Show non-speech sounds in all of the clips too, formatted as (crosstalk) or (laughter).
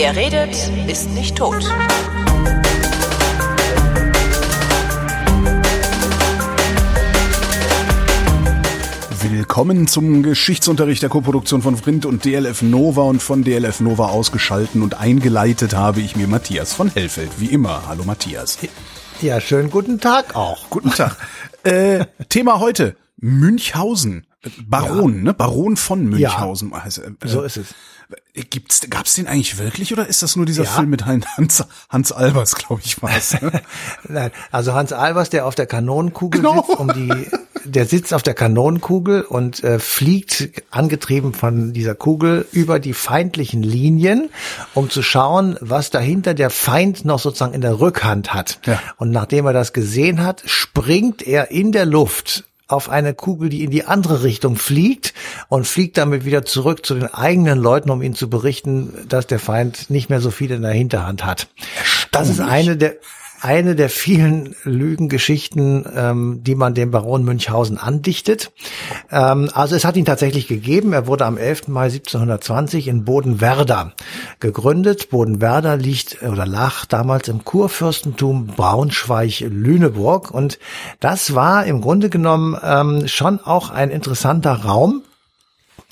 Wer redet, ist nicht tot. Willkommen zum Geschichtsunterricht der Koproduktion von Vrind und DLF Nova und von DLF Nova ausgeschalten und eingeleitet habe ich mir Matthias von Hellfeld. Wie immer. Hallo Matthias. Ja, schönen guten Tag auch. Guten Tag. äh, Thema heute. Münchhausen. Baron, ja. ne? Baron von Münchhausen. Ja, also, äh, so ist es. Gibt's, gab's den eigentlich wirklich oder ist das nur dieser ja. Film mit Hans, Hans Albers, glaube ich, war es? Ne? (laughs) Nein, also Hans Albers, der auf der Kanonenkugel genau. sitzt, um die, der sitzt auf der Kanonenkugel und äh, fliegt angetrieben von dieser Kugel über die feindlichen Linien, um zu schauen, was dahinter der Feind noch sozusagen in der Rückhand hat. Ja. Und nachdem er das gesehen hat, springt er in der Luft auf eine Kugel, die in die andere Richtung fliegt und fliegt damit wieder zurück zu den eigenen Leuten, um ihnen zu berichten, dass der Feind nicht mehr so viel in der Hinterhand hat. Das ist eine der eine der vielen Lügengeschichten, ähm, die man dem Baron Münchhausen andichtet. Ähm, also es hat ihn tatsächlich gegeben. Er wurde am 11. Mai 1720 in Bodenwerder gegründet. Bodenwerder liegt oder lag damals im Kurfürstentum Braunschweig-Lüneburg und das war im Grunde genommen ähm, schon auch ein interessanter Raum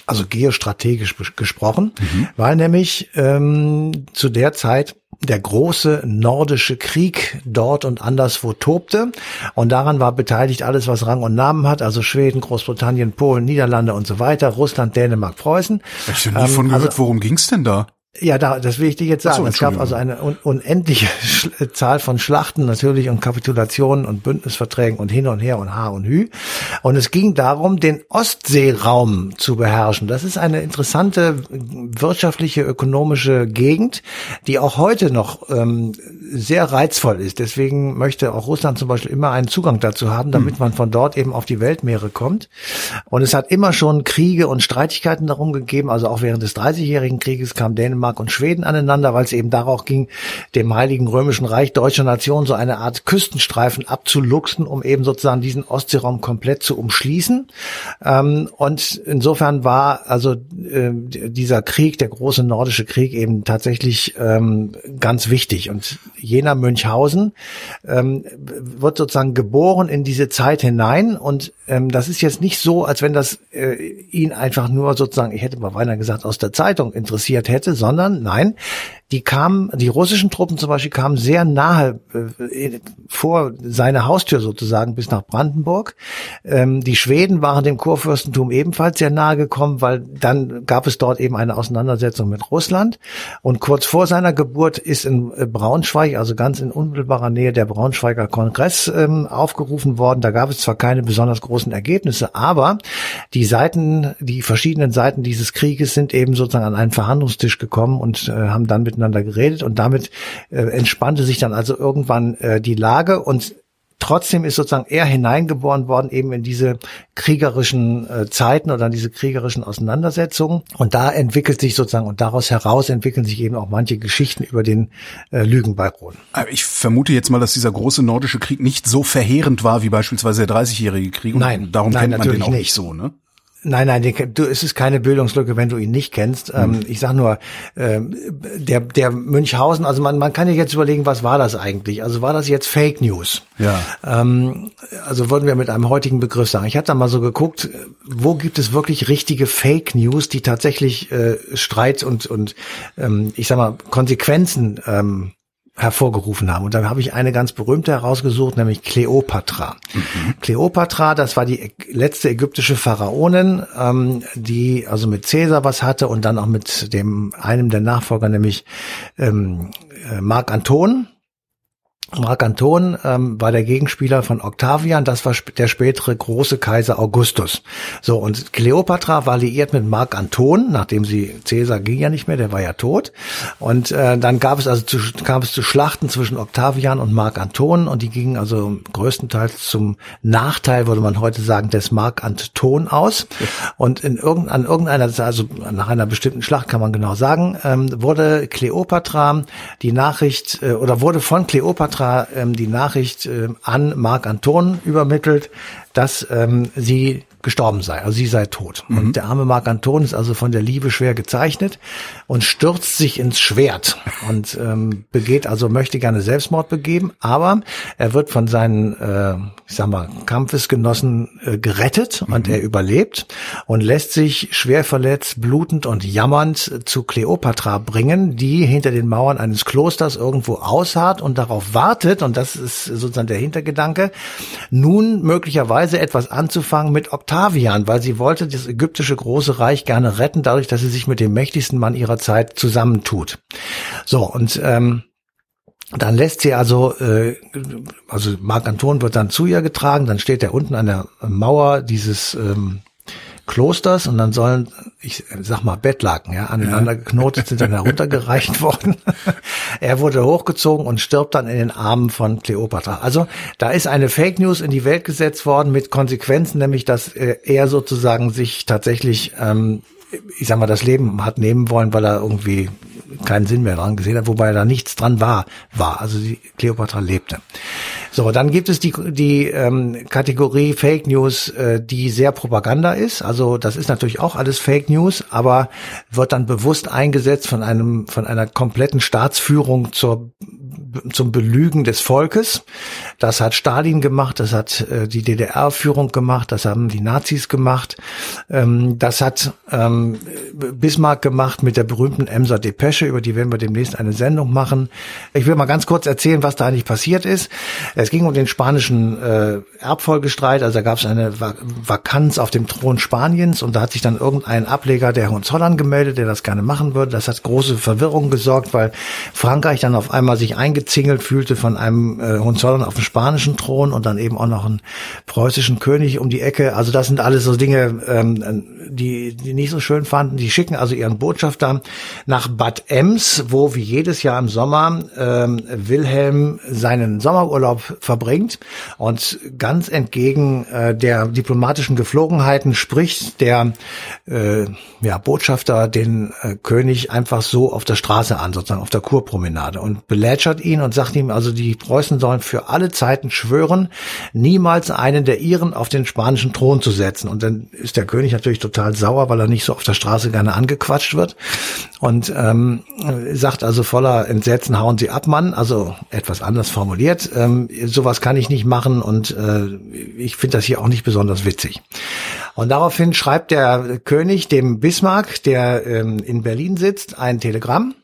also geostrategisch gesprochen, mhm. weil nämlich ähm, zu der Zeit der große nordische Krieg dort und anderswo tobte. Und daran war beteiligt alles, was Rang und Namen hat, also Schweden, Großbritannien, Polen, Niederlande und so weiter, Russland, Dänemark, Preußen. Ich habe nie ähm, von gehört, also, worum ging's denn da? Ja, da, das will ich dir jetzt sagen. So, es gab also eine un unendliche (laughs) Sch Zahl von Schlachten natürlich und Kapitulationen und Bündnisverträgen und hin und her und ha und hü. Und es ging darum, den Ostseeraum zu beherrschen. Das ist eine interessante wirtschaftliche, ökonomische Gegend, die auch heute noch ähm, sehr reizvoll ist. Deswegen möchte auch Russland zum Beispiel immer einen Zugang dazu haben, damit hm. man von dort eben auf die Weltmeere kommt. Und es hat immer schon Kriege und Streitigkeiten darum gegeben. Also auch während des Dreißigjährigen Krieges kam Dänemark Dänemark und Schweden aneinander, weil es eben darauf ging, dem Heiligen Römischen Reich deutscher Nation so eine Art Küstenstreifen abzuluxen, um eben sozusagen diesen Ostseeraum komplett zu umschließen. Ähm, und insofern war also äh, dieser Krieg, der große nordische Krieg, eben tatsächlich ähm, ganz wichtig. Und jener Münchhausen ähm, wird sozusagen geboren in diese Zeit hinein. Und ähm, das ist jetzt nicht so, als wenn das äh, ihn einfach nur sozusagen, ich hätte mal beinahe gesagt, aus der Zeitung interessiert hätte, sondern nein, die kamen, die russischen Truppen zum Beispiel kamen sehr nahe äh, vor seine Haustür sozusagen bis nach Brandenburg. Ähm, die Schweden waren dem Kurfürstentum ebenfalls sehr nahe gekommen, weil dann gab es dort eben eine Auseinandersetzung mit Russland. Und kurz vor seiner Geburt ist in äh, Braunschweig, also ganz in unmittelbarer Nähe der Braunschweiger Kongress ähm, aufgerufen worden. Da gab es zwar keine besonders großen Ergebnisse, aber die Seiten, die verschiedenen Seiten dieses Krieges sind eben sozusagen an einen Verhandlungstisch gekommen und äh, haben dann mit miteinander geredet und damit äh, entspannte sich dann also irgendwann äh, die Lage und trotzdem ist sozusagen er hineingeboren worden eben in diese kriegerischen äh, Zeiten oder in diese kriegerischen Auseinandersetzungen und da entwickelt sich sozusagen und daraus heraus entwickeln sich eben auch manche Geschichten über den äh, Lügenbaron. Ich vermute jetzt mal, dass dieser große nordische Krieg nicht so verheerend war wie beispielsweise der 30-jährige Krieg und nein, darum nein, kennt man den auch nicht. nicht so, ne? Nein, nein, du, es ist keine Bildungslücke, wenn du ihn nicht kennst. Mhm. Ähm, ich sag nur, ähm, der, der Münchhausen, also man, man kann ja jetzt überlegen, was war das eigentlich? Also war das jetzt Fake News? Ja. Ähm, also würden wir mit einem heutigen Begriff sagen. Ich hatte da mal so geguckt, wo gibt es wirklich richtige Fake News, die tatsächlich äh, Streit und, und ähm, ich sag mal, Konsequenzen ähm, hervorgerufen haben. Und dann habe ich eine ganz berühmte herausgesucht, nämlich Kleopatra. Mhm. Kleopatra, das war die letzte ägyptische Pharaonin, ähm, die also mit Caesar was hatte und dann auch mit dem einem der Nachfolger, nämlich ähm, äh, Mark Anton. Mark Anton ähm, war der Gegenspieler von Octavian, das war der spätere große Kaiser Augustus. So, und Kleopatra war liiert mit Mark Anton, nachdem sie, Caesar ging ja nicht mehr, der war ja tot. Und äh, dann gab es also zu, kam es zu Schlachten zwischen Octavian und Mark Anton und die gingen also größtenteils zum Nachteil, würde man heute sagen, des Mark Anton aus. Und in irgend, an irgendeiner, also nach einer bestimmten Schlacht kann man genau sagen, ähm, wurde Kleopatra die Nachricht äh, oder wurde von Kleopatra Cleopatra ähm, die Nachricht äh, an Marc Anton übermittelt, dass ähm, sie gestorben sei, also sie sei tot. Mhm. Und der arme Marc Anton ist also von der Liebe schwer gezeichnet und stürzt sich ins Schwert und ähm, begeht also möchte gerne Selbstmord begeben, aber er wird von seinen, äh, ich sag mal, Kampfesgenossen äh, gerettet mhm. und er überlebt und lässt sich schwer verletzt, blutend und jammernd zu Kleopatra bringen, die hinter den Mauern eines Klosters irgendwo ausharrt und darauf wartet, und das ist sozusagen der Hintergedanke, nun möglicherweise etwas anzufangen mit Octavian, weil sie wollte das ägyptische große Reich gerne retten, dadurch, dass sie sich mit dem mächtigsten Mann ihrer Zeit zusammentut. So, und ähm, dann lässt sie also, äh, also Marc Anton wird dann zu ihr getragen, dann steht er unten an der Mauer dieses ähm, Klosters und dann sollen, ich sag mal, Bettlaken, ja, aneinander ja. geknotet sind dann heruntergereicht (laughs) worden. er wurde hochgezogen und stirbt dann in den Armen von Kleopatra. Also da ist eine Fake News in die Welt gesetzt worden mit Konsequenzen, nämlich dass äh, er sozusagen sich tatsächlich ähm, ich sag mal, das Leben hat nehmen wollen, weil er irgendwie keinen Sinn mehr dran gesehen hat, wobei da nichts dran war, war. Also die Cleopatra lebte. So, dann gibt es die, die ähm, Kategorie Fake News, äh, die sehr Propaganda ist. Also das ist natürlich auch alles Fake News, aber wird dann bewusst eingesetzt von einem, von einer kompletten Staatsführung zur zum Belügen des Volkes. Das hat Stalin gemacht, das hat äh, die DDR-Führung gemacht, das haben die Nazis gemacht, ähm, das hat ähm, Bismarck gemacht mit der berühmten Emser Depesche, über die werden wir demnächst eine Sendung machen. Ich will mal ganz kurz erzählen, was da eigentlich passiert ist. Es ging um den spanischen äh, Erbfolgestreit, also da gab es eine Vakanz auf dem Thron Spaniens und da hat sich dann irgendein Ableger der Hohenzollern gemeldet, der das gerne machen würde. Das hat große Verwirrung gesorgt, weil Frankreich dann auf einmal sich eingezingelt fühlte von einem äh, Hohenzollern auf dem spanischen Thron und dann eben auch noch einen preußischen König um die Ecke. Also das sind alles so Dinge, ähm, die, die nicht so schön fanden. Die schicken also ihren Botschafter nach Bad Ems, wo wie jedes Jahr im Sommer ähm, Wilhelm seinen Sommerurlaub verbringt und ganz entgegen äh, der diplomatischen Geflogenheiten spricht der äh, ja, Botschafter den äh, König einfach so auf der Straße an, sozusagen auf der Kurpromenade und belätschert ihn und sagt ihm, also die Preußen sollen für alle Zeiten schwören, niemals einen der ihren auf den spanischen Thron zu setzen. Und dann ist der König natürlich total sauer, weil er nicht so auf der Straße gerne angequatscht wird und ähm, sagt also voller Entsetzen, hauen Sie ab, Mann. Also etwas anders formuliert. Ähm, sowas kann ich nicht machen und äh, ich finde das hier auch nicht besonders witzig. Und daraufhin schreibt der König dem Bismarck, der ähm, in Berlin sitzt, ein Telegramm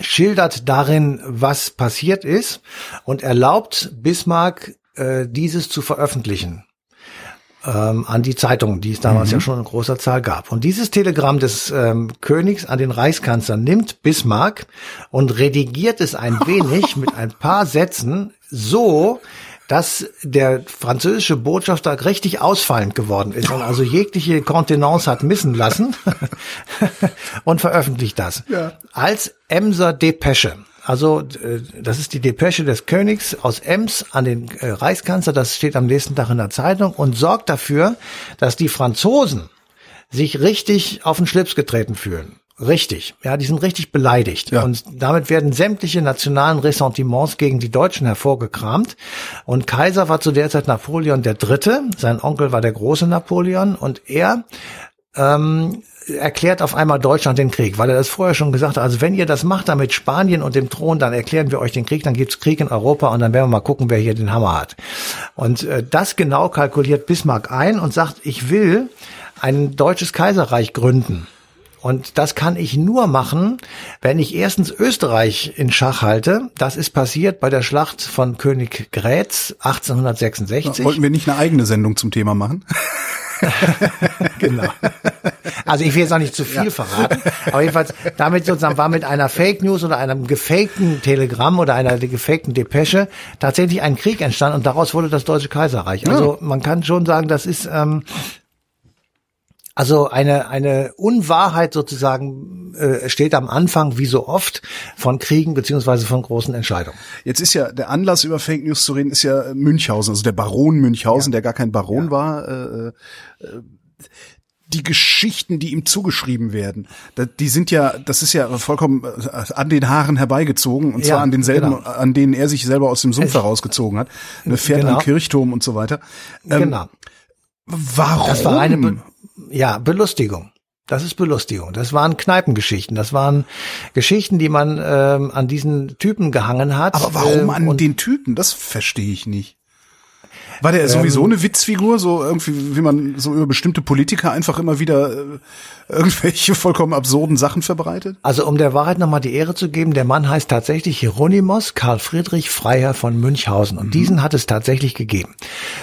schildert darin, was passiert ist und erlaubt Bismarck, äh, dieses zu veröffentlichen ähm, an die Zeitungen, die es damals mhm. ja schon in großer Zahl gab. Und dieses Telegramm des ähm, Königs an den Reichskanzler nimmt Bismarck und redigiert es ein (laughs) wenig mit ein paar Sätzen so, dass der französische Botschafter richtig ausfallend geworden ist und also jegliche Kontenance hat missen lassen (laughs) und veröffentlicht das ja. als Emser Depesche. Also äh, das ist die Depesche des Königs aus Ems an den äh, Reichskanzler, das steht am nächsten Tag in der Zeitung und sorgt dafür, dass die Franzosen sich richtig auf den Schlips getreten fühlen. Richtig, ja, die sind richtig beleidigt. Ja. Und damit werden sämtliche nationalen Ressentiments gegen die Deutschen hervorgekramt. Und Kaiser war zu der Zeit Napoleon der Dritte, sein Onkel war der große Napoleon und er ähm, erklärt auf einmal Deutschland den Krieg, weil er das vorher schon gesagt hat. Also wenn ihr das macht da mit Spanien und dem Thron, dann erklären wir euch den Krieg, dann gibt's Krieg in Europa und dann werden wir mal gucken, wer hier den Hammer hat. Und äh, das genau kalkuliert Bismarck ein und sagt, ich will ein deutsches Kaiserreich gründen. Und das kann ich nur machen, wenn ich erstens Österreich in Schach halte. Das ist passiert bei der Schlacht von König Grätz 1866. Wollten wir nicht eine eigene Sendung zum Thema machen? (laughs) genau. Also ich will jetzt auch nicht zu viel ja. verraten, aber jedenfalls damit sozusagen war mit einer Fake News oder einem gefakten Telegramm oder einer gefakten Depesche tatsächlich ein Krieg entstanden und daraus wurde das Deutsche Kaiserreich. Also man kann schon sagen, das ist ähm, also eine, eine Unwahrheit sozusagen äh, steht am Anfang, wie so oft, von Kriegen beziehungsweise von großen Entscheidungen. Jetzt ist ja der Anlass über Fake News zu reden, ist ja Münchhausen, also der Baron Münchhausen, ja. der gar kein Baron ja. war. Äh, äh, die Geschichten, die ihm zugeschrieben werden, die sind ja, das ist ja vollkommen äh, an den Haaren herbeigezogen und zwar ja, an denselben, genau. an denen er sich selber aus dem Sumpf herausgezogen hat. Eine Pferd genau. am Kirchturm und so weiter. Ähm, genau. Warum? Das war eine, ja, Belustigung. Das ist Belustigung. Das waren Kneipengeschichten. Das waren Geschichten, die man ähm, an diesen Typen gehangen hat. Aber warum ähm, an den Typen? Das verstehe ich nicht. War der sowieso ähm, eine Witzfigur, so irgendwie, wie man so über bestimmte Politiker einfach immer wieder äh, irgendwelche vollkommen absurden Sachen verbreitet? Also um der Wahrheit nochmal die Ehre zu geben, der Mann heißt tatsächlich Hieronymus Karl Friedrich Freiherr von Münchhausen und mhm. diesen hat es tatsächlich gegeben.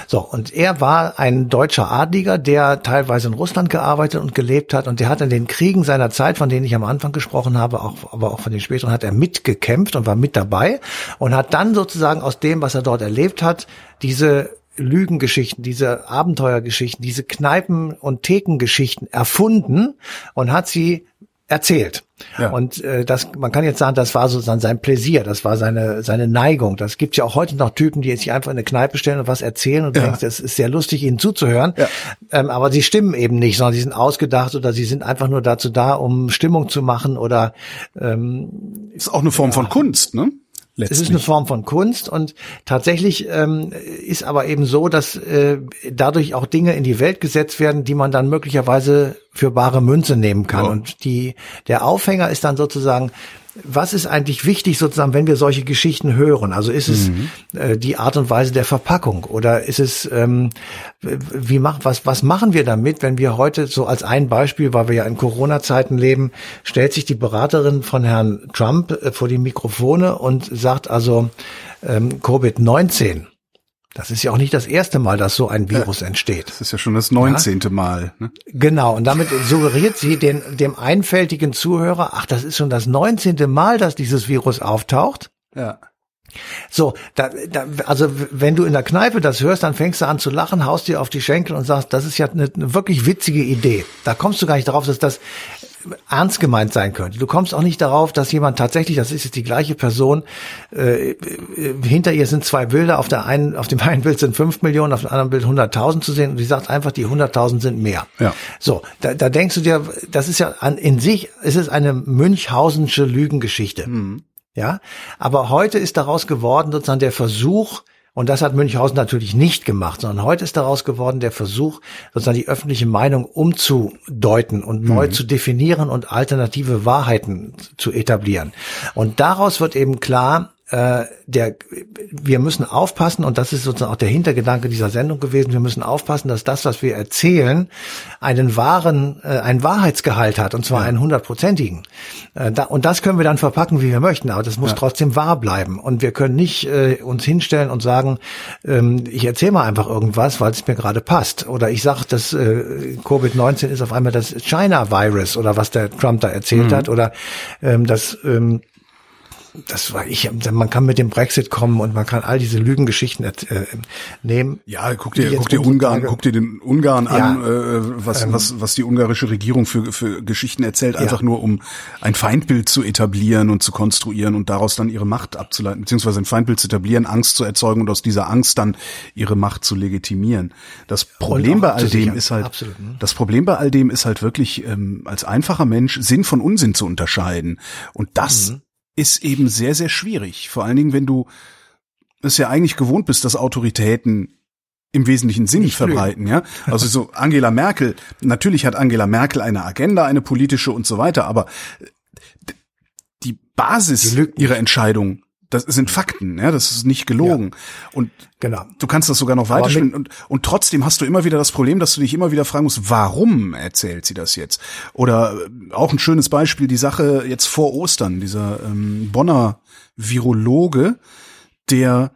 So, und er war ein deutscher Adliger, der teilweise in Russland gearbeitet und gelebt hat und der hat in den Kriegen seiner Zeit, von denen ich am Anfang gesprochen habe, auch, aber auch von den späteren, hat er mitgekämpft und war mit dabei und hat dann sozusagen aus dem, was er dort erlebt hat, diese Lügengeschichten, diese Abenteuergeschichten, diese Kneipen- und Thekengeschichten erfunden und hat sie erzählt. Ja. Und äh, das, man kann jetzt sagen, das war sozusagen sein Pläsier, das war seine seine Neigung. Das gibt ja auch heute noch Typen, die sich einfach in eine Kneipe stellen und was erzählen und ja. denkst, es ist sehr lustig, ihnen zuzuhören. Ja. Ähm, aber sie stimmen eben nicht, sondern sie sind ausgedacht oder sie sind einfach nur dazu da, um Stimmung zu machen oder ähm, ist auch eine Form ja. von Kunst, ne? Letztlich. Es ist eine Form von Kunst und tatsächlich ähm, ist aber eben so, dass äh, dadurch auch Dinge in die Welt gesetzt werden, die man dann möglicherweise für bare Münze nehmen kann. Ja. Und die der Aufhänger ist dann sozusagen was ist eigentlich wichtig sozusagen, wenn wir solche Geschichten hören? Also ist es mhm. äh, die Art und Weise der Verpackung oder ist es ähm, wie macht was was machen wir damit, wenn wir heute so als ein Beispiel, weil wir ja in Corona-Zeiten leben, stellt sich die Beraterin von Herrn Trump äh, vor die Mikrofone und sagt also ähm, Covid-19 das ist ja auch nicht das erste Mal, dass so ein Virus ja, entsteht. Das ist ja schon das neunzehnte ja? Mal. Ne? Genau, und damit suggeriert sie den, dem einfältigen Zuhörer, ach, das ist schon das neunzehnte Mal, dass dieses Virus auftaucht. Ja. So, da, da, also wenn du in der Kneipe das hörst, dann fängst du an zu lachen, haust dir auf die Schenkel und sagst, das ist ja eine, eine wirklich witzige Idee. Da kommst du gar nicht darauf, dass das ernst gemeint sein könnte. Du kommst auch nicht darauf, dass jemand tatsächlich, das ist jetzt die gleiche Person, äh, äh hinter ihr sind zwei Bilder, auf der einen, auf dem einen Bild sind fünf Millionen, auf dem anderen Bild 100.000 zu sehen und die sagt einfach, die 100.000 sind mehr. Ja. So, da, da denkst du dir, das ist ja an, in sich, es ist eine Münchhausensche Lügengeschichte. Mhm. Ja, aber heute ist daraus geworden sozusagen der Versuch, und das hat Münchhausen natürlich nicht gemacht, sondern heute ist daraus geworden der Versuch, sozusagen die öffentliche Meinung umzudeuten und mhm. neu zu definieren und alternative Wahrheiten zu etablieren. Und daraus wird eben klar, äh, der, wir müssen aufpassen, und das ist sozusagen auch der Hintergedanke dieser Sendung gewesen, wir müssen aufpassen, dass das, was wir erzählen, einen wahren, äh, einen Wahrheitsgehalt hat, und zwar ja. einen hundertprozentigen. Äh, da, und das können wir dann verpacken, wie wir möchten, aber das muss ja. trotzdem wahr bleiben. Und wir können nicht äh, uns hinstellen und sagen, ähm, ich erzähle mal einfach irgendwas, weil es mir gerade passt. Oder ich sage, dass äh, Covid-19 ist auf einmal das China-Virus oder was der Trump da erzählt mhm. hat, oder ähm, das ähm, das war ich, man kann mit dem Brexit kommen und man kann all diese Lügengeschichten äh, nehmen. Ja, guck dir, guck dir Ungarn, guck dir den Ungarn ja, an, äh, was, ähm, was, was die ungarische Regierung für, für Geschichten erzählt, einfach ja. nur um ein Feindbild zu etablieren und zu konstruieren und daraus dann ihre Macht abzuleiten, beziehungsweise ein Feindbild zu etablieren, Angst zu erzeugen und aus dieser Angst dann ihre Macht zu legitimieren. Das Problem bei all dem ist halt, Absolut, ne? das Problem bei all dem ist halt wirklich, ähm, als einfacher Mensch Sinn von Unsinn zu unterscheiden. Und das mhm ist eben sehr, sehr schwierig. Vor allen Dingen, wenn du es ja eigentlich gewohnt bist, dass Autoritäten im wesentlichen Sinn Nicht verbreiten, ja. (laughs) Also so Angela Merkel, natürlich hat Angela Merkel eine Agenda, eine politische und so weiter, aber die Basis die ihrer Entscheidung das sind Fakten, ja, das ist nicht gelogen. Ja, und genau. du kannst das sogar noch weiterspielen und, und trotzdem hast du immer wieder das Problem, dass du dich immer wieder fragen musst, warum erzählt sie das jetzt? Oder äh, auch ein schönes Beispiel, die Sache jetzt vor Ostern, dieser ähm, Bonner Virologe, der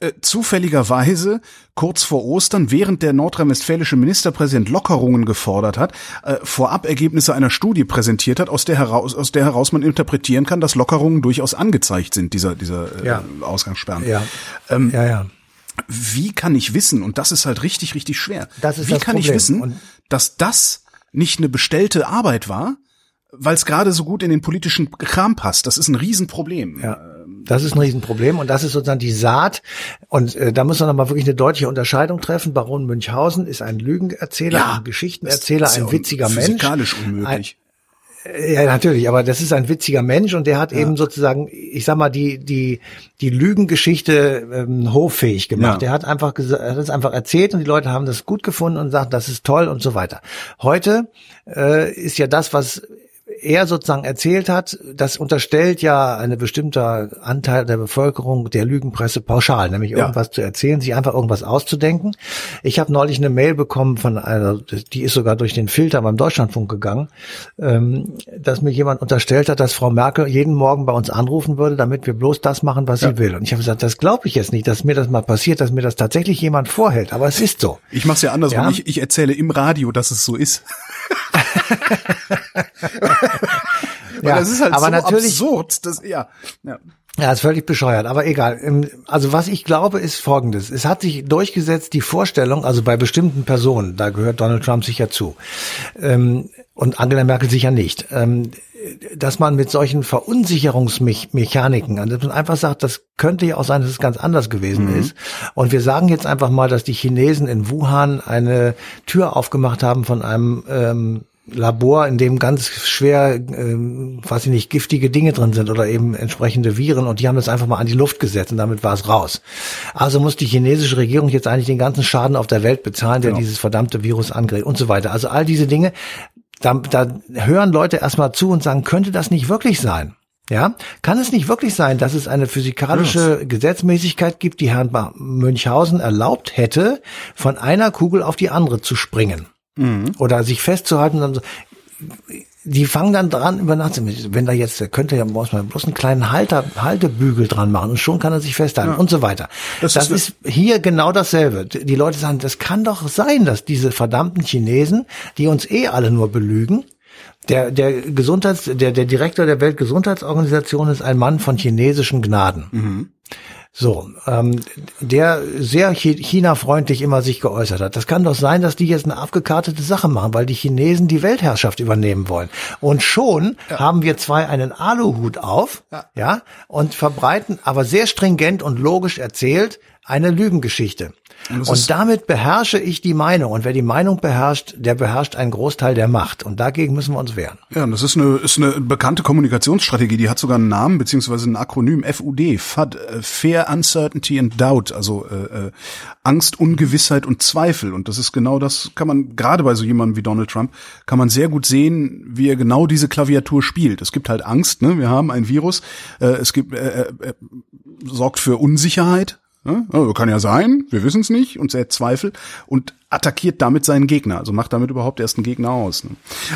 äh, zufälligerweise kurz vor Ostern, während der nordrhein-westfälische Ministerpräsident Lockerungen gefordert hat, äh, vorab Ergebnisse einer Studie präsentiert hat, aus der heraus, aus der heraus man interpretieren kann, dass Lockerungen durchaus angezeigt sind, dieser, dieser äh, ja. Ausgangssperren. Ja. Ähm, ja, ja. Wie kann ich wissen, und das ist halt richtig, richtig schwer, das ist wie das kann Problem. ich wissen, und dass das nicht eine bestellte Arbeit war, weil es gerade so gut in den politischen Kram passt. Das ist ein Riesenproblem. Ja. Das ist ein Riesenproblem und das ist sozusagen die Saat. Und äh, da muss man nochmal wirklich eine deutliche Unterscheidung treffen. Baron Münchhausen ist ein Lügenerzähler, ja, ein Geschichtenerzähler, ein witziger Mensch. Physikalisch unmöglich. Ja, natürlich, aber das ist ein witziger Mensch und der hat ja. eben sozusagen, ich sag mal, die, die, die Lügengeschichte ähm, hoffähig gemacht. Ja. Der hat einfach er hat es einfach erzählt und die Leute haben das gut gefunden und sagen, das ist toll und so weiter. Heute äh, ist ja das, was er sozusagen erzählt hat, das unterstellt ja eine bestimmter Anteil der Bevölkerung der Lügenpresse pauschal, nämlich ja. irgendwas zu erzählen, sich einfach irgendwas auszudenken. Ich habe neulich eine Mail bekommen von einer, die ist sogar durch den Filter beim Deutschlandfunk gegangen, ähm, dass mir jemand unterstellt hat, dass Frau Merkel jeden Morgen bei uns anrufen würde, damit wir bloß das machen, was ja. sie will. Und ich habe gesagt, das glaube ich jetzt nicht, dass mir das mal passiert, dass mir das tatsächlich jemand vorhält. Aber es ist so. Ich mache es ja andersrum. Ja? Ich, ich erzähle im Radio, dass es so ist. (laughs) (laughs) ja, das ist halt aber so natürlich, absurd. Das, ja, ja. Ja, ist völlig bescheuert, aber egal. Ähm, also was ich glaube, ist Folgendes. Es hat sich durchgesetzt die Vorstellung, also bei bestimmten Personen, da gehört Donald Trump sicher zu, ähm, und Angela Merkel sicher nicht, ähm, dass man mit solchen Verunsicherungsmechaniken, also dass man einfach sagt, das könnte ja auch sein, dass es ganz anders gewesen mhm. ist. Und wir sagen jetzt einfach mal, dass die Chinesen in Wuhan eine Tür aufgemacht haben von einem ähm, Labor, in dem ganz schwer, ähm, weiß ich nicht, giftige Dinge drin sind oder eben entsprechende Viren und die haben das einfach mal an die Luft gesetzt und damit war es raus. Also muss die chinesische Regierung jetzt eigentlich den ganzen Schaden auf der Welt bezahlen, der genau. dieses verdammte Virus angreift und so weiter. Also all diese Dinge, da, da hören Leute erstmal zu und sagen, könnte das nicht wirklich sein? Ja, kann es nicht wirklich sein, dass es eine physikalische Gesetzmäßigkeit gibt, die Herrn Münchhausen erlaubt hätte, von einer Kugel auf die andere zu springen? Mhm. Oder sich festzuhalten und so. Die fangen dann dran über Nacht, wenn da jetzt, der könnte ja muss man bloß einen kleinen Halter, Haltebügel dran machen und schon kann er sich festhalten ja. und so weiter. Das, das ist, ist hier genau dasselbe. Die Leute sagen, das kann doch sein, dass diese verdammten Chinesen, die uns eh alle nur belügen, der, der Gesundheits, der, der Direktor der Weltgesundheitsorganisation ist ein Mann von chinesischen Gnaden. Mhm. So, ähm, der sehr China-freundlich immer sich geäußert hat. Das kann doch sein, dass die jetzt eine abgekartete Sache machen, weil die Chinesen die Weltherrschaft übernehmen wollen. Und schon ja. haben wir zwei einen Aluhut auf, ja. ja, und verbreiten aber sehr stringent und logisch erzählt eine Lügengeschichte. Und, und damit beherrsche ich die Meinung. Und wer die Meinung beherrscht, der beherrscht einen Großteil der Macht. Und dagegen müssen wir uns wehren. Ja, das ist eine, ist eine bekannte Kommunikationsstrategie. Die hat sogar einen Namen, beziehungsweise ein Akronym, FUD, FUD, äh, Fear, Uncertainty and Doubt. Also äh, äh, Angst, Ungewissheit und Zweifel. Und das ist genau das, kann man, gerade bei so jemandem wie Donald Trump, kann man sehr gut sehen, wie er genau diese Klaviatur spielt. Es gibt halt Angst, ne? Wir haben ein Virus, äh, es gibt, äh, äh, äh sorgt für Unsicherheit, also kann ja sein, wir wissen es nicht und sät Zweifel und attackiert damit seinen Gegner, also macht damit überhaupt erst einen Gegner aus. Ne?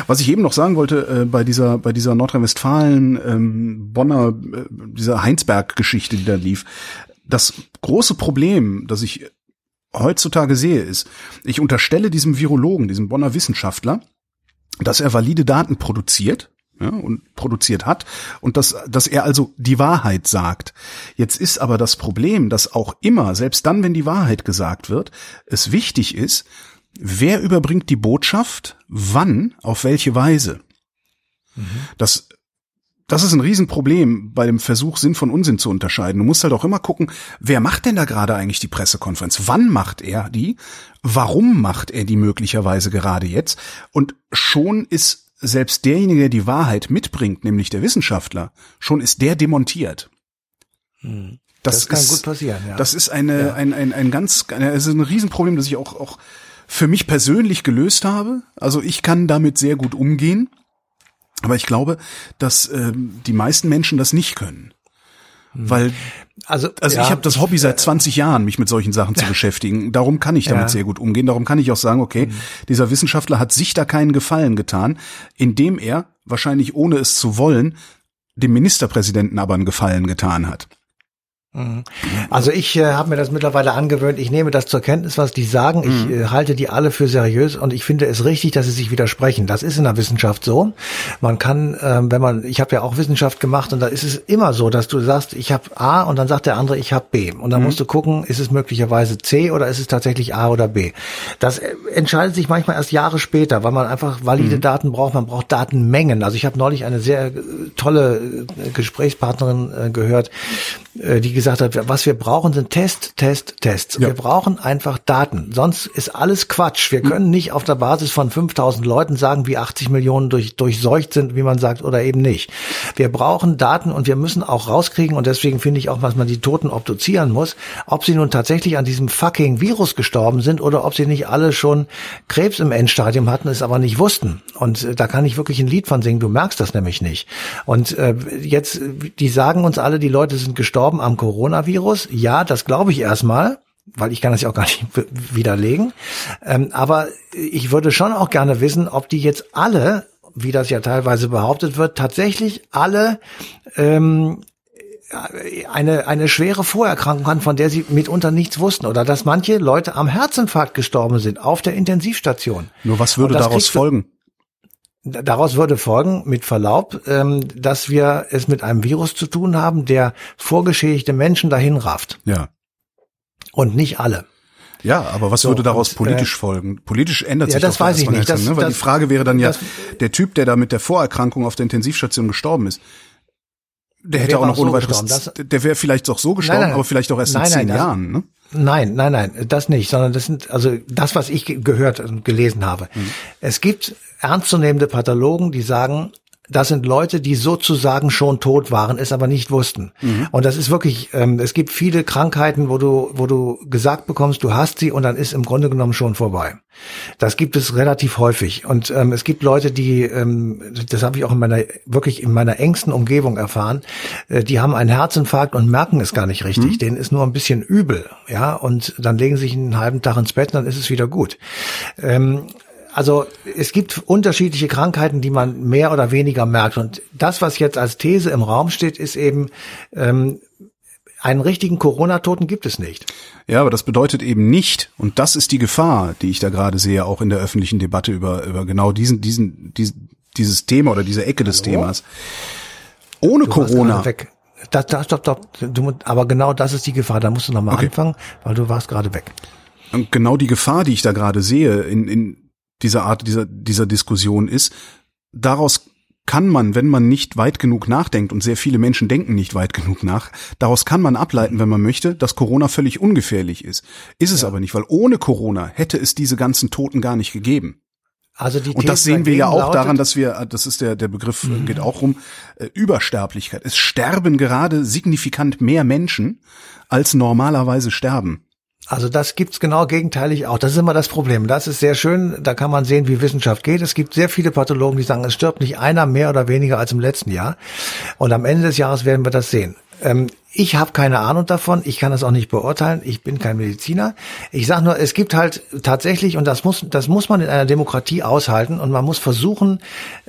Was ich eben noch sagen wollte äh, bei dieser bei dieser Nordrhein-Westfalen ähm, Bonner äh, dieser Heinsberg-Geschichte, die da lief, das große Problem, das ich heutzutage sehe, ist, ich unterstelle diesem Virologen, diesem Bonner Wissenschaftler, dass er valide Daten produziert ja, und produziert hat und dass, dass er also die Wahrheit sagt. Jetzt ist aber das Problem, dass auch immer, selbst dann, wenn die Wahrheit gesagt wird, es wichtig ist, wer überbringt die Botschaft, wann, auf welche Weise. Mhm. Das das ist ein Riesenproblem bei dem Versuch, Sinn von Unsinn zu unterscheiden. Du musst halt auch immer gucken, wer macht denn da gerade eigentlich die Pressekonferenz? Wann macht er die? Warum macht er die möglicherweise gerade jetzt? Und schon ist selbst derjenige, der die Wahrheit mitbringt, nämlich der Wissenschaftler, schon ist der demontiert. Hm. Das, das, kann ist, gut passieren. Ja. Das ist eine, ja. ein, ein, ein ganz, es ist ein Riesenproblem, das ich auch, auch für mich persönlich gelöst habe. Also ich kann damit sehr gut umgehen. Aber ich glaube, dass ähm, die meisten Menschen das nicht können. Hm. Weil also, also ja, ich habe das Hobby seit 20 Jahren, mich mit solchen Sachen zu beschäftigen. Darum kann ich damit ja. sehr gut umgehen. Darum kann ich auch sagen, okay, mhm. dieser Wissenschaftler hat sich da keinen Gefallen getan, indem er, wahrscheinlich ohne es zu wollen, dem Ministerpräsidenten aber einen Gefallen getan hat. Mhm. Also ich äh, habe mir das mittlerweile angewöhnt. Ich nehme das zur Kenntnis, was die sagen. Mhm. Ich äh, halte die alle für seriös und ich finde es richtig, dass sie sich widersprechen. Das ist in der Wissenschaft so. Man kann, ähm, wenn man, ich habe ja auch Wissenschaft gemacht und da ist es immer so, dass du sagst, ich habe A und dann sagt der andere, ich habe B. Und dann mhm. musst du gucken, ist es möglicherweise C oder ist es tatsächlich A oder B. Das äh, entscheidet sich manchmal erst Jahre später, weil man einfach valide mhm. Daten braucht. Man braucht Datenmengen. Also ich habe neulich eine sehr äh, tolle äh, Gesprächspartnerin äh, gehört, äh, die gesagt hat, was wir brauchen, sind Test, Test, Tests. Ja. Wir brauchen einfach Daten. Sonst ist alles Quatsch. Wir können nicht auf der Basis von 5000 Leuten sagen, wie 80 Millionen durch, durchseucht sind, wie man sagt, oder eben nicht. Wir brauchen Daten und wir müssen auch rauskriegen, und deswegen finde ich auch, was man die Toten obduzieren muss, ob sie nun tatsächlich an diesem fucking Virus gestorben sind oder ob sie nicht alle schon Krebs im Endstadium hatten, es aber nicht wussten. Und äh, da kann ich wirklich ein Lied von singen. Du merkst das nämlich nicht. Und äh, jetzt, die sagen uns alle, die Leute sind gestorben am Coronavirus. Ja, das glaube ich erstmal weil ich kann das ja auch gar nicht widerlegen. Ähm, aber ich würde schon auch gerne wissen, ob die jetzt alle, wie das ja teilweise behauptet wird, tatsächlich alle ähm, eine, eine schwere Vorerkrankung haben, von der sie mitunter nichts wussten. Oder dass manche Leute am Herzinfarkt gestorben sind auf der Intensivstation. Nur was würde daraus folgen? Daraus würde folgen, mit Verlaub, ähm, dass wir es mit einem Virus zu tun haben, der vorgeschädigte Menschen dahin rafft. Ja. Und nicht alle. Ja, aber was so, würde daraus und, politisch äh, folgen? Politisch ändert sich ja, das doch weiß ich nicht. Das, ne? Weil das, die Frage wäre dann ja, das, der Typ, der da mit der Vorerkrankung auf der Intensivstation gestorben ist, der hätte auch noch ohne so weiteres, der wäre vielleicht doch so gestorben, nein, nein, aber vielleicht auch erst nein, in zehn Jahren, ne? Nein, nein, nein, das nicht, sondern das sind, also das, was ich gehört und gelesen habe. Hm. Es gibt ernstzunehmende Pathologen, die sagen, das sind Leute, die sozusagen schon tot waren, es aber nicht wussten. Mhm. Und das ist wirklich, ähm, es gibt viele Krankheiten, wo du, wo du gesagt bekommst, du hast sie und dann ist im Grunde genommen schon vorbei. Das gibt es relativ häufig. Und ähm, es gibt Leute, die, ähm, das habe ich auch in meiner, wirklich in meiner engsten Umgebung erfahren, äh, die haben einen Herzinfarkt und merken es gar nicht richtig. Mhm. Denen ist nur ein bisschen übel, ja, und dann legen sich einen halben Tag ins Bett, dann ist es wieder gut. Ähm, also es gibt unterschiedliche Krankheiten, die man mehr oder weniger merkt. Und das, was jetzt als These im Raum steht, ist eben, ähm, einen richtigen Corona-Toten gibt es nicht. Ja, aber das bedeutet eben nicht, und das ist die Gefahr, die ich da gerade sehe, auch in der öffentlichen Debatte über, über genau diesen, diesen, diesen dieses Thema oder diese Ecke des Hallo? Themas. Ohne du Corona. Weg. Das, das, stopp, stopp. Du, aber genau das ist die Gefahr. Da musst du nochmal okay. anfangen, weil du warst gerade weg. Und genau die Gefahr, die ich da gerade sehe, in, in, dieser Art dieser, dieser Diskussion ist. Daraus kann man, wenn man nicht weit genug nachdenkt, und sehr viele Menschen denken nicht weit genug nach, daraus kann man ableiten, wenn man möchte, dass Corona völlig ungefährlich ist. Ist es ja. aber nicht, weil ohne Corona hätte es diese ganzen Toten gar nicht gegeben. Also die und das sehen wir ja auch daran, dass wir, das ist der, der Begriff, mhm. geht auch um äh, Übersterblichkeit. Es sterben gerade signifikant mehr Menschen, als normalerweise sterben. Also das gibt's genau gegenteilig auch. Das ist immer das Problem. Das ist sehr schön. Da kann man sehen, wie Wissenschaft geht. Es gibt sehr viele Pathologen, die sagen, es stirbt nicht einer mehr oder weniger als im letzten Jahr. Und am Ende des Jahres werden wir das sehen. Ähm, ich habe keine Ahnung davon, ich kann das auch nicht beurteilen, ich bin kein Mediziner. Ich sage nur, es gibt halt tatsächlich, und das muss, das muss man in einer Demokratie aushalten, und man muss versuchen,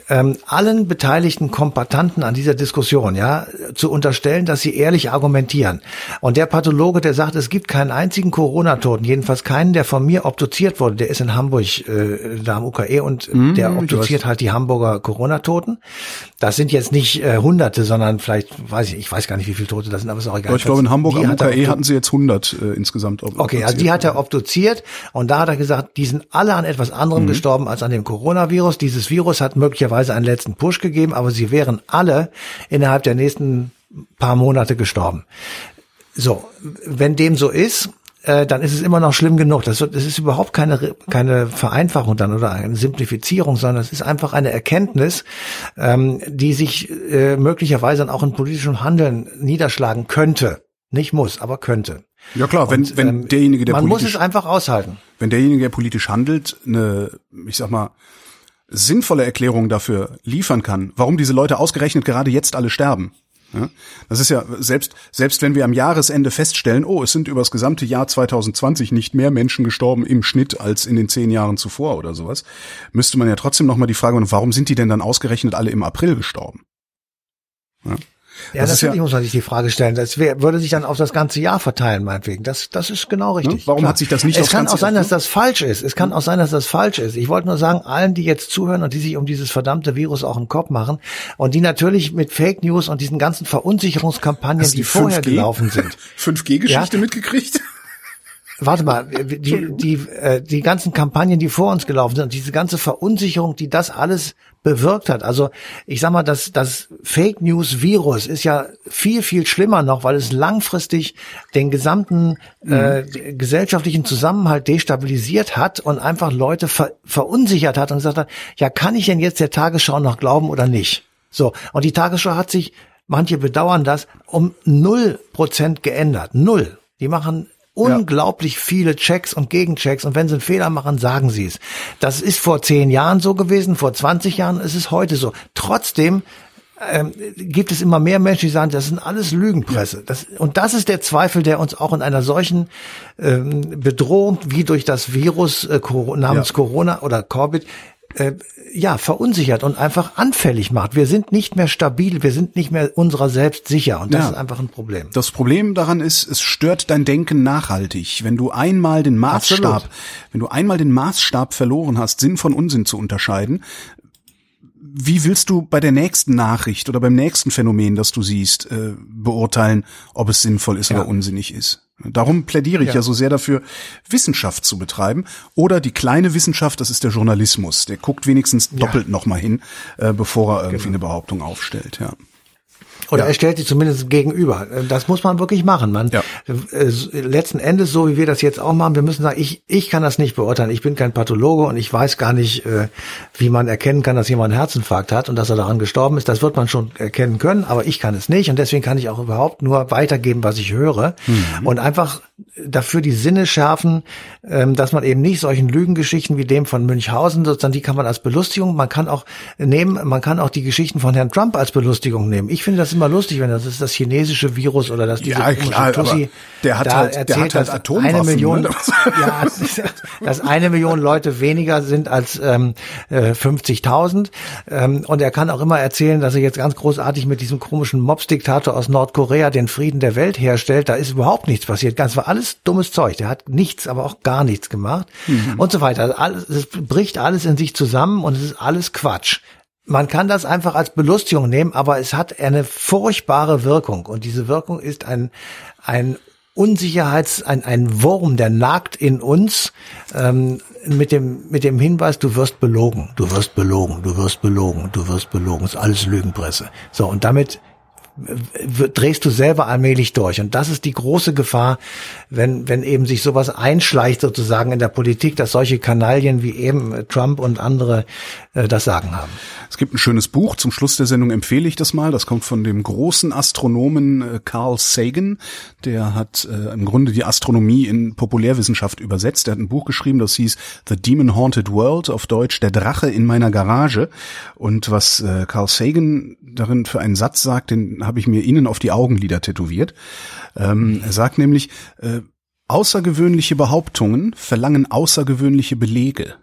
ähm, allen beteiligten Kombatanten an dieser Diskussion ja zu unterstellen, dass sie ehrlich argumentieren. Und der Pathologe, der sagt, es gibt keinen einzigen Corona-Toten, jedenfalls keinen, der von mir obduziert wurde, der ist in Hamburg äh, da am UKE und mhm, der obduziert halt die Hamburger Corona-Toten. Das sind jetzt nicht äh, Hunderte, sondern vielleicht, weiß ich, ich weiß gar nicht, wie viele Tote das sind aber ist auch egal. ich glaube, in Hamburg am UKE hatten sie jetzt 100 äh, insgesamt. Okay, also die hat er obduziert und da hat er gesagt, die sind alle an etwas anderem mhm. gestorben als an dem Coronavirus. Dieses Virus hat möglicherweise einen letzten Push gegeben, aber sie wären alle innerhalb der nächsten paar Monate gestorben. So, wenn dem so ist, äh, dann ist es immer noch schlimm genug. Das, das ist überhaupt keine, keine Vereinfachung dann oder eine Simplifizierung, sondern es ist einfach eine Erkenntnis, ähm, die sich äh, möglicherweise dann auch in politischem Handeln niederschlagen könnte. Nicht muss, aber könnte. Ja klar, wenn, Und, wenn ähm, derjenige, der man politisch, muss es einfach aushalten. Wenn derjenige, der politisch handelt, eine, ich sag mal, sinnvolle Erklärung dafür liefern kann, warum diese Leute ausgerechnet gerade jetzt alle sterben, ja, das ist ja selbst selbst wenn wir am Jahresende feststellen, oh, es sind über das gesamte Jahr 2020 nicht mehr Menschen gestorben im Schnitt als in den zehn Jahren zuvor oder sowas, müsste man ja trotzdem noch mal die Frage, warum sind die denn dann ausgerechnet alle im April gestorben? Ja. Ja, das natürlich ja, muss man sich die Frage stellen. Das wär, würde sich dann auf das ganze Jahr verteilen, meinetwegen. Das, das ist genau ne? richtig. Ne? Warum Klar. hat sich das nicht Es kann auch sein, dass das falsch ist. Es kann auch sein, dass das falsch ist. Ich wollte nur sagen, allen, die jetzt zuhören und die sich um dieses verdammte Virus auch einen Kopf machen und die natürlich mit Fake News und diesen ganzen Verunsicherungskampagnen, die, die vorher gelaufen sind. (laughs) 5G-Geschichte ja? mitgekriegt? Warte mal, die, die, äh, die ganzen Kampagnen, die vor uns gelaufen sind, diese ganze Verunsicherung, die das alles bewirkt hat. Also ich sag mal, das, das Fake News Virus ist ja viel, viel schlimmer noch, weil es langfristig den gesamten äh, mhm. gesellschaftlichen Zusammenhalt destabilisiert hat und einfach Leute ver verunsichert hat und gesagt hat, ja, kann ich denn jetzt der Tagesschau noch glauben oder nicht? So, und die Tagesschau hat sich, manche bedauern das, um null Prozent geändert. Null. Die machen unglaublich ja. viele Checks und Gegenchecks und wenn sie einen Fehler machen, sagen sie es. Das ist vor zehn Jahren so gewesen, vor 20 Jahren ist es heute so. Trotzdem ähm, gibt es immer mehr Menschen, die sagen, das sind alles Lügenpresse. Das, und das ist der Zweifel, der uns auch in einer solchen ähm, Bedrohung wie durch das Virus äh, namens ja. Corona oder Covid äh, ja verunsichert und einfach anfällig macht. Wir sind nicht mehr stabil, wir sind nicht mehr unserer selbst sicher und das ja. ist einfach ein Problem. Das Problem daran ist, es stört dein Denken nachhaltig. Wenn du einmal den Maßstab, Absolut. wenn du einmal den Maßstab verloren hast, Sinn von Unsinn zu unterscheiden, wie willst du bei der nächsten Nachricht oder beim nächsten Phänomen, das du siehst, äh, beurteilen, ob es sinnvoll ist ja. oder unsinnig ist? Darum plädiere ich ja. ja. so sehr dafür, Wissenschaft zu betreiben. Oder die kleine Wissenschaft, das ist der Journalismus. Der guckt wenigstens doppelt ja. nochmal hin, äh, bevor er irgendwie genau. eine Behauptung aufstellt. Ja. Oder ja. er stellt sie zumindest gegenüber. Das muss man wirklich machen. Man ja. äh, letzten Endes, so wie wir das jetzt auch machen, wir müssen sagen, ich, ich kann das nicht beurteilen. Ich bin kein Pathologe und ich weiß gar nicht, äh, wie man erkennen kann, dass jemand einen Herzinfarkt hat und dass er daran gestorben ist. Das wird man schon erkennen können, aber ich kann es nicht. Und deswegen kann ich auch überhaupt nur weitergeben, was ich höre. Mhm. Und einfach dafür die Sinne schärfen, ähm, dass man eben nicht solchen Lügengeschichten wie dem von Münchhausen, sozusagen, die kann man als Belustigung, man kann auch nehmen, man kann auch die Geschichten von Herrn Trump als Belustigung nehmen. Ich finde das immer lustig, wenn das ist das chinesische Virus oder das diese ja, klar, Tussi der hat da halt, erzählt, der hat halt Atomwaffen, eine Million, (laughs) ne? ja, dass eine Million Leute weniger sind als ähm, 50.000 äh, ähm, und er kann auch immer erzählen, dass er jetzt ganz großartig mit diesem komischen Mobs-Diktator aus Nordkorea den Frieden der Welt herstellt. Da ist überhaupt nichts passiert. Ganz war alles dummes Zeug. Der hat nichts, aber auch gar nichts gemacht mhm. und so weiter. Also alles, es bricht alles in sich zusammen und es ist alles Quatsch. Man kann das einfach als Belustigung nehmen, aber es hat eine furchtbare Wirkung und diese Wirkung ist ein, ein Unsicherheits, ein, ein Wurm, der nagt in uns ähm, mit dem mit dem Hinweis, du wirst belogen, du wirst belogen, du wirst belogen, du wirst belogen, ist alles Lügenpresse. So und damit drehst du selber allmählich durch. Und das ist die große Gefahr, wenn, wenn eben sich sowas einschleicht sozusagen in der Politik, dass solche Kanaillen wie eben Trump und andere äh, das Sagen haben. Es gibt ein schönes Buch, zum Schluss der Sendung empfehle ich das mal. Das kommt von dem großen Astronomen äh, Carl Sagan. Der hat äh, im Grunde die Astronomie in Populärwissenschaft übersetzt. Er hat ein Buch geschrieben, das hieß The Demon Haunted World, auf Deutsch Der Drache in meiner Garage. Und was äh, Carl Sagan darin für einen Satz sagt, den habe ich mir Ihnen auf die Augenlider tätowiert. Ähm, er sagt nämlich, äh, außergewöhnliche Behauptungen verlangen außergewöhnliche Belege.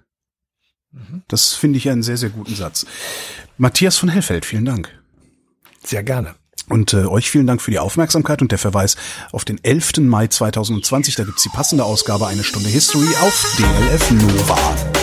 Das finde ich einen sehr, sehr guten Satz. Matthias von Hellfeld, vielen Dank. Sehr gerne. Und äh, euch vielen Dank für die Aufmerksamkeit und der Verweis auf den 11. Mai 2020. Da gibt's die passende Ausgabe Eine Stunde History auf DLF Nova.